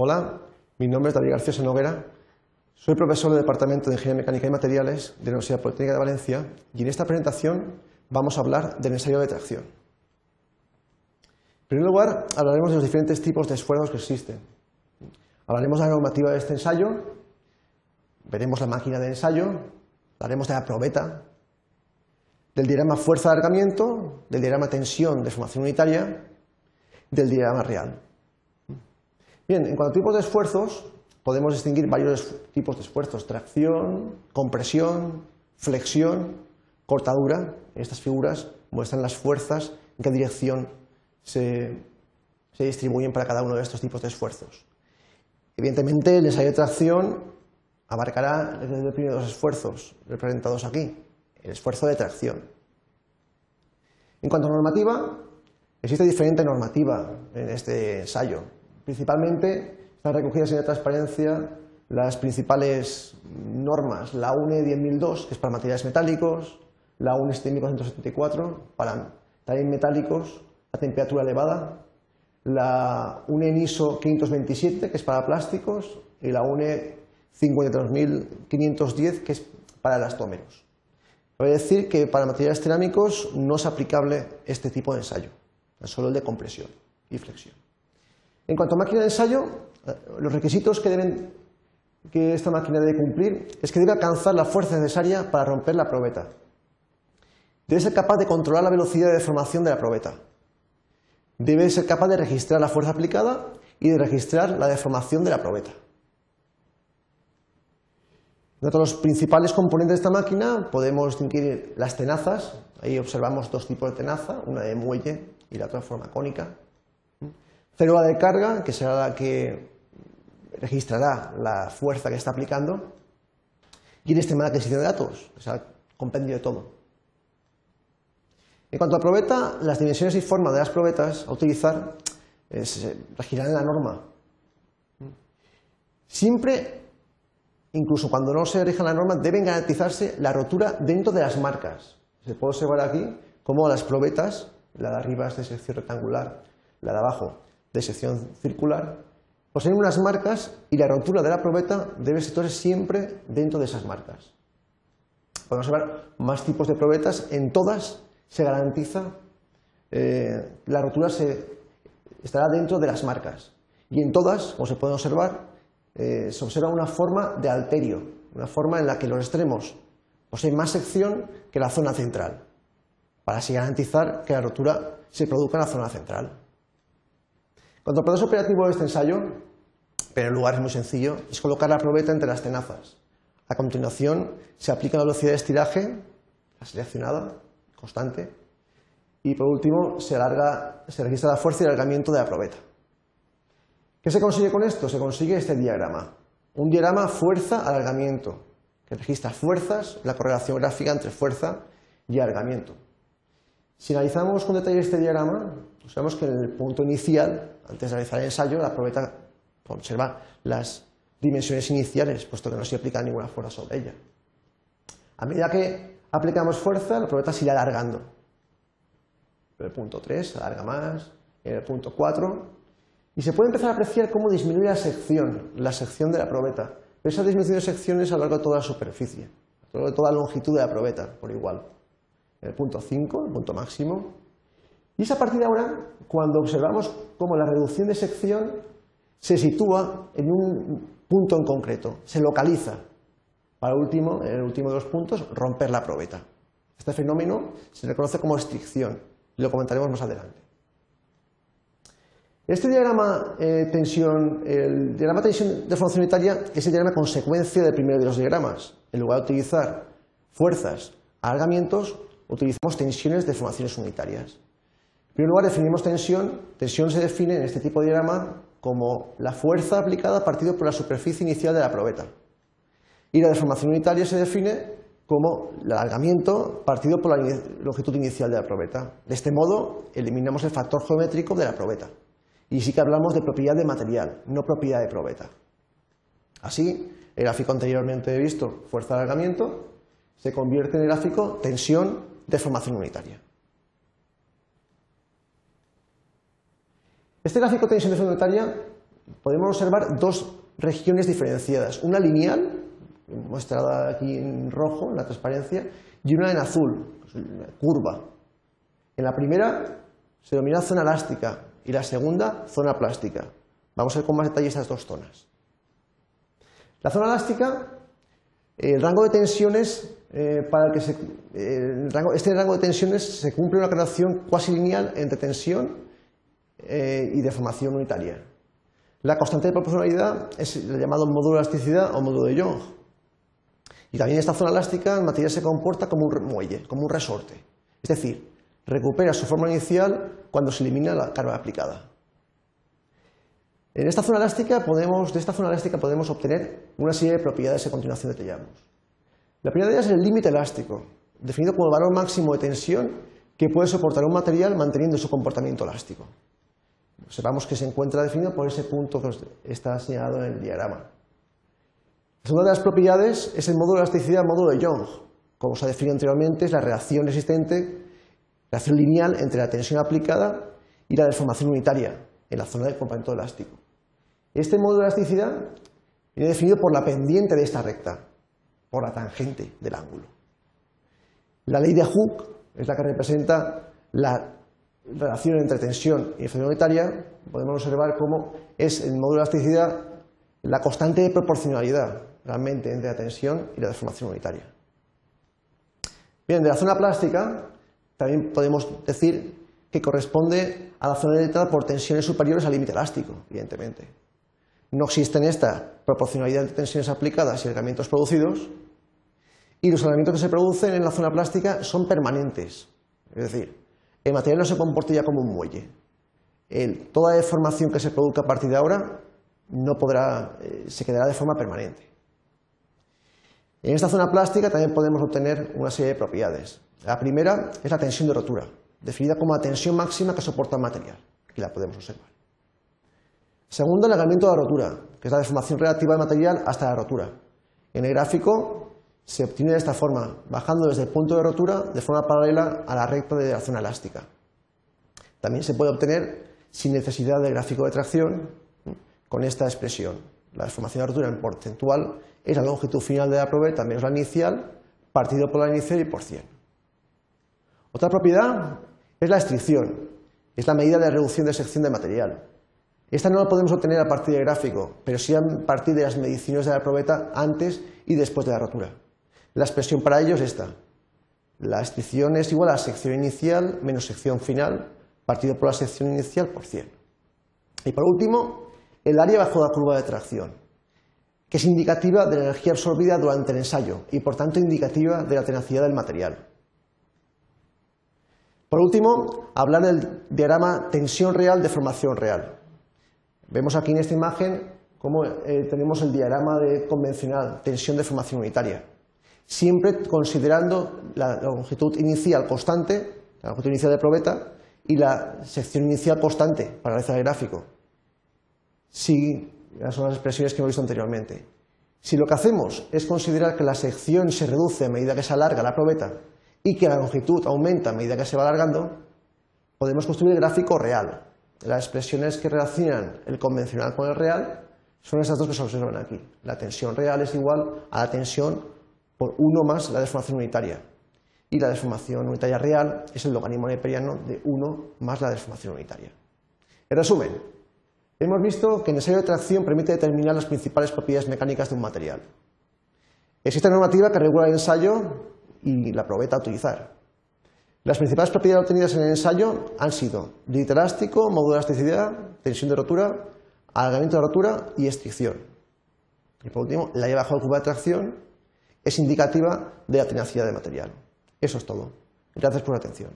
Hola, mi nombre es David García Senoguera, soy profesor del Departamento de Ingeniería Mecánica y Materiales de la Universidad Politécnica de Valencia y en esta presentación vamos a hablar del ensayo de tracción. En primer lugar, hablaremos de los diferentes tipos de esfuerzos que existen. Hablaremos de la normativa de este ensayo, veremos la máquina de ensayo, hablaremos de la probeta, del diagrama fuerza de alargamiento, del diagrama tensión de formación unitaria, del diagrama real. Bien, en cuanto a tipos de esfuerzos, podemos distinguir varios tipos de esfuerzos, tracción, compresión, flexión, cortadura. Estas figuras muestran las fuerzas, en qué dirección se, distribuyen para cada uno de estos tipos de esfuerzos. Evidentemente, el ensayo de tracción abarcará el primero de los esfuerzos representados aquí, el esfuerzo de tracción. En cuanto a normativa, existe diferente normativa en este ensayo. Principalmente están recogidas en la transparencia las principales normas, la UNE 10002, que es para materiales metálicos, la UNE 7474, para también metálicos a temperatura elevada, la UNE NISO 527, que es para plásticos, y la UNE 53510, que es para elastómeros. Voy a decir que para materiales cerámicos no es aplicable este tipo de ensayo, solo el de compresión y flexión. En cuanto a máquina de ensayo, eh, los requisitos que, deben, que esta máquina debe cumplir es que debe alcanzar la fuerza necesaria para romper la probeta. Debe ser capaz de controlar la velocidad de deformación de la probeta. Debe ser capaz de registrar la fuerza aplicada y de registrar la deformación de la probeta. Entre los principales componentes de esta máquina podemos distinguir las tenazas. Ahí observamos dos tipos de tenaza, una de muelle y la otra forma cónica. Célula de carga, que será la que registrará la fuerza que está aplicando, y el sistema de adquisición de datos, o sea, compendio de todo. En cuanto a probeta, las dimensiones y forma de las probetas a utilizar se regirán en la norma. Siempre, incluso cuando no se rija la norma, deben garantizarse la rotura dentro de las marcas. Se puede observar aquí cómo las probetas, la de arriba es de sección rectangular, la de abajo de sección circular, poseen unas marcas y la rotura de la probeta debe situarse siempre dentro de esas marcas. Podemos ver más tipos de probetas, en todas se garantiza eh, la rotura se, estará dentro de las marcas y en todas, como se puede observar, eh, se observa una forma de alterio, una forma en la que los extremos poseen más sección que la zona central, para así garantizar que la rotura se produzca en la zona central. Cuando el proceso operativo de este ensayo, pero el lugar es muy sencillo, es colocar la probeta entre las tenazas. A continuación se aplica la velocidad de estiraje, la seleccionada, constante, y por último se, se registra la fuerza y alargamiento de la probeta. ¿Qué se consigue con esto? Se consigue este diagrama. Un diagrama fuerza-alargamiento, que registra fuerzas, la correlación gráfica entre fuerza y alargamiento. Si analizamos con detalle este diagrama, sabemos que en el punto inicial, antes de realizar el ensayo, la probeta observa las dimensiones iniciales, puesto que no se aplica ninguna fuerza sobre ella. A medida que aplicamos fuerza, la probeta se irá alargando. En el punto 3 se alarga más, en el punto 4, y se puede empezar a apreciar cómo disminuye la sección, la sección de la probeta. Pero esa disminución de secciones a lo largo de toda la superficie, a lo largo de toda la longitud de la probeta, por igual. El punto 5, el punto máximo, y es a partir de ahora cuando observamos cómo la reducción de sección se sitúa en un punto en concreto, se localiza. Para último, en el último de los puntos, romper la probeta. Este fenómeno se le conoce como restricción y lo comentaremos más adelante. Este diagrama, eh, tensión, el diagrama tensión de formación unitaria es el diagrama consecuencia del primero de los diagramas. En lugar de utilizar fuerzas, alargamientos, utilizamos tensiones de formaciones unitarias. En primer lugar, definimos tensión. Tensión se define en este tipo de diagrama como la fuerza aplicada partido por la superficie inicial de la probeta. Y la deformación unitaria se define como el alargamiento partido por la longitud inicial de la probeta. De este modo, eliminamos el factor geométrico de la probeta. Y sí que hablamos de propiedad de material, no propiedad de probeta. Así, el gráfico anteriormente visto, fuerza de alargamiento, se convierte en el gráfico tensión, deformación unitaria. Este gráfico de tensión de unitaria podemos observar dos regiones diferenciadas, una lineal, mostrada aquí en rojo, en la transparencia, y una en azul, curva. En la primera se denomina zona elástica y la segunda zona plástica. Vamos a ver con más detalle estas dos zonas. La zona elástica, el rango de tensiones, eh, para que se, este rango de tensiones se cumple una relación cuasi lineal entre tensión eh, y deformación unitaria. La constante de proporcionalidad es el llamado módulo de elasticidad o módulo de Young. Y también esta zona elástica en materia se comporta como un muelle, como un resorte. Es decir, recupera su forma inicial cuando se elimina la carga aplicada. En esta zona elástica podemos, de esta zona elástica podemos obtener una serie de propiedades que a continuación detallamos. La primera de ellas es el límite elástico, definido como el valor máximo de tensión que puede soportar un material manteniendo su comportamiento elástico. Sepamos que se encuentra definido por ese punto que está señalado en el diagrama. La segunda de las propiedades es el módulo de elasticidad, módulo de Young. Como se ha definido anteriormente, es la reacción existente, reacción lineal entre la tensión aplicada y la deformación unitaria en la zona del componente elástico. Este módulo de elasticidad viene definido por la pendiente de esta recta, por la tangente del ángulo. La ley de Hooke es la que representa la relación entre tensión y efecto unitaria, podemos observar cómo es el módulo de elasticidad la constante de proporcionalidad realmente entre la tensión y la deformación unitaria. Bien, de la zona plástica también podemos decir que corresponde a la zona delimitada por tensiones superiores al límite elástico, evidentemente. No existe en esta proporcionalidad de tensiones aplicadas y elementos producidos, y los elementos que se producen en la zona plástica son permanentes. Es decir, el material no se comporta ya como un muelle. toda deformación que se produzca a partir de ahora no podrá, eh, se quedará de forma permanente. En esta zona plástica también podemos obtener una serie de propiedades. La primera es la tensión de rotura, definida como la tensión máxima que soporta el material. Aquí la podemos observar. Segunda, el alargamiento de la rotura, que es la deformación relativa del material hasta la rotura. En el gráfico se obtiene de esta forma, bajando desde el punto de rotura de forma paralela a la recta de la zona elástica. También se puede obtener sin necesidad de gráfico de tracción con esta expresión. La deformación de rotura en porcentual es la longitud final de la probeta menos la inicial, partido por la inicial y por 100. Otra propiedad es la estricción, es la medida de reducción de sección de material. Esta no la podemos obtener a partir del gráfico, pero sí a partir de las mediciones de la probeta antes y después de la rotura. La expresión para ello es esta. La estricción es igual a sección inicial menos sección final, partido por la sección inicial por 100. Y por último, el área bajo la curva de tracción, que es indicativa de la energía absorbida durante el ensayo y por tanto indicativa de la tenacidad del material. Por último, hablar del diagrama tensión real, deformación real. Vemos aquí en esta imagen cómo eh, tenemos el diagrama de convencional, tensión, deformación unitaria. Siempre considerando la longitud inicial constante, la longitud inicial de probeta, y la sección inicial constante para realizar el gráfico. Si, son las expresiones que hemos visto anteriormente. Si lo que hacemos es considerar que la sección se reduce a medida que se alarga la probeta y que la longitud aumenta a medida que se va alargando, podemos construir el gráfico real. Las expresiones que relacionan el convencional con el real son estas dos que se observan aquí. La tensión real es igual a la tensión por 1 más la deformación unitaria. Y la deformación unitaria real es el logaritmo neperiano de 1 más la deformación unitaria. En resumen, hemos visto que el ensayo de tracción permite determinar las principales propiedades mecánicas de un material. Existe normativa que regula el ensayo y la probeta a utilizar. Las principales propiedades obtenidas en el ensayo han sido límite elástico, módulo de elasticidad, tensión de rotura, alargamiento de rotura y estricción. Y por último, la lleva bajo el cubo de tracción es indicativa de la tenacidad del material. Eso es todo. Gracias por la atención.